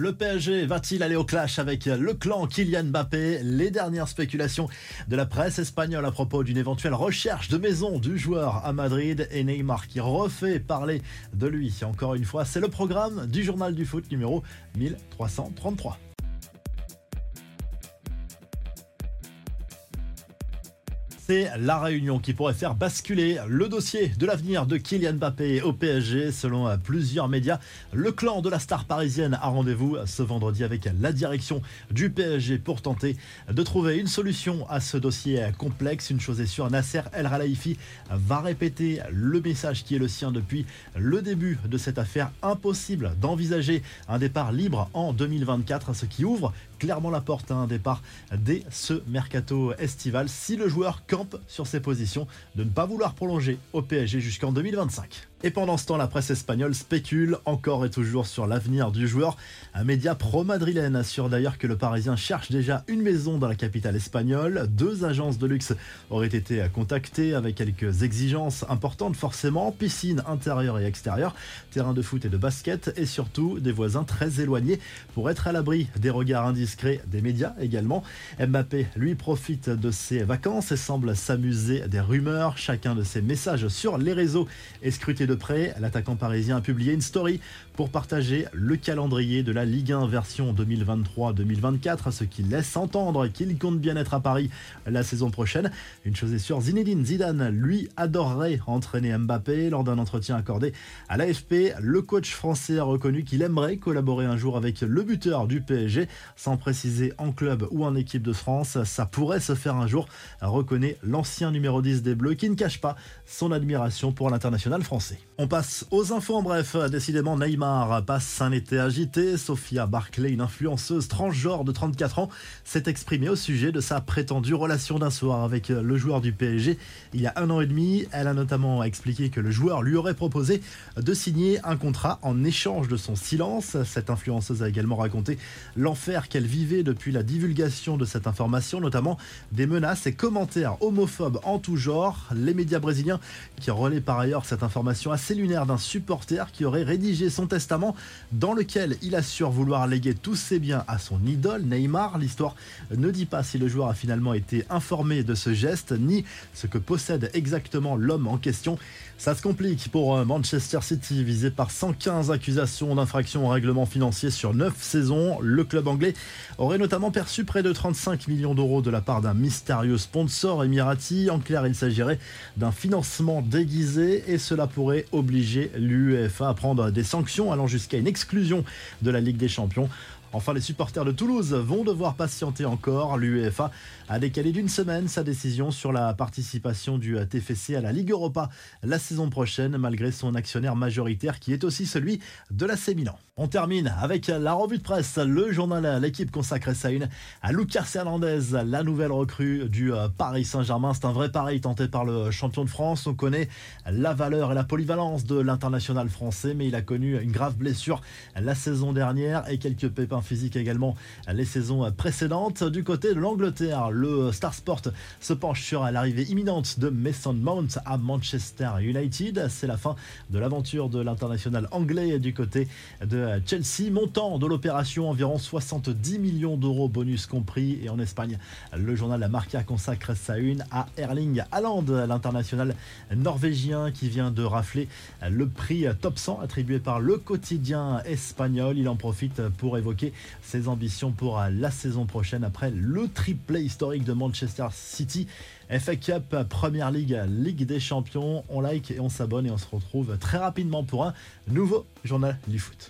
Le PSG va-t-il aller au clash avec le clan Kylian Mbappé? Les dernières spéculations de la presse espagnole à propos d'une éventuelle recherche de maison du joueur à Madrid et Neymar qui refait parler de lui. Encore une fois, c'est le programme du journal du foot numéro 1333. C'est la réunion qui pourrait faire basculer le dossier de l'avenir de Kylian Mbappé au PSG. Selon plusieurs médias, le clan de la star parisienne a rendez-vous ce vendredi avec la direction du PSG pour tenter de trouver une solution à ce dossier complexe. Une chose est sûre, Nasser El Khelaifi va répéter le message qui est le sien depuis le début de cette affaire. Impossible d'envisager un départ libre en 2024, ce qui ouvre clairement la porte à un départ dès ce mercato estival si le joueur sur ses positions de ne pas vouloir prolonger au PSG jusqu'en 2025. Et pendant ce temps, la presse espagnole spécule encore et toujours sur l'avenir du joueur. Un média pro-madrilène assure d'ailleurs que le Parisien cherche déjà une maison dans la capitale espagnole. Deux agences de luxe auraient été contactées avec quelques exigences importantes forcément, piscine intérieure et extérieure, terrain de foot et de basket et surtout des voisins très éloignés pour être à l'abri des regards indiscrets des médias également. Mbappé lui profite de ses vacances et semble s'amuser des rumeurs. Chacun de ses messages sur les réseaux est scruté de près, l'attaquant parisien a publié une story pour partager le calendrier de la Ligue 1 version 2023-2024, ce qui laisse entendre qu'il compte bien être à Paris la saison prochaine. Une chose est sûre, Zinedine Zidane, lui, adorerait entraîner Mbappé. Lors d'un entretien accordé à l'AFP, le coach français a reconnu qu'il aimerait collaborer un jour avec le buteur du PSG, sans préciser en club ou en équipe de France. Ça pourrait se faire un jour, reconnaît l'ancien numéro 10 des Bleus, qui ne cache pas son admiration pour l'international français. On passe aux infos en bref. Décidément, Neymar passe un été agité. Sophia Barclay, une influenceuse transgenre de 34 ans, s'est exprimée au sujet de sa prétendue relation d'un soir avec le joueur du PSG il y a un an et demi. Elle a notamment expliqué que le joueur lui aurait proposé de signer un contrat en échange de son silence. Cette influenceuse a également raconté l'enfer qu'elle vivait depuis la divulgation de cette information, notamment des menaces et commentaires homophobes en tout genre. Les médias brésiliens qui relaient par ailleurs cette information assez lunaire d'un supporter qui aurait rédigé son testament dans lequel il assure vouloir léguer tous ses biens à son idole Neymar. L'histoire ne dit pas si le joueur a finalement été informé de ce geste ni ce que possède exactement l'homme en question. Ça se complique pour euh, Manchester City visé par 115 accusations d'infraction au règlement financier sur 9 saisons. Le club anglais aurait notamment perçu près de 35 millions d'euros de la part d'un mystérieux sponsor émirati. En clair, il s'agirait d'un financement déguisé et cela pourrait obliger l'UEFA à prendre des sanctions allant jusqu'à une exclusion de la Ligue des Champions. Enfin, les supporters de Toulouse vont devoir patienter encore. L'UEFA a décalé d'une semaine sa décision sur la participation du TFC à la Ligue Europa la saison prochaine, malgré son actionnaire majoritaire qui est aussi celui de la Milan. On termine avec la revue de presse, le journal L'équipe consacre sa une à Lucas Hernandez, la nouvelle recrue du euh, Paris Saint-Germain. C'est un vrai pari tenté par le champion de France. On connaît la valeur et la polyvalence de l'international français, mais il a connu une grave blessure la saison dernière et quelques pépins physique également les saisons précédentes. Du côté de l'Angleterre, le Star Sport se penche sur l'arrivée imminente de Mason Mount à Manchester United. C'est la fin de l'aventure de l'international anglais du côté de Chelsea. Montant de l'opération environ 70 millions d'euros bonus compris. Et en Espagne, le journal La Marca consacre sa une à Erling Haaland, l'international norvégien qui vient de rafler le prix top 100 attribué par le quotidien espagnol. Il en profite pour évoquer ses ambitions pour euh, la saison prochaine après le triplé historique de Manchester City. FA Cup, Première Ligue, Ligue des Champions. On like et on s'abonne et on se retrouve très rapidement pour un nouveau journal du foot.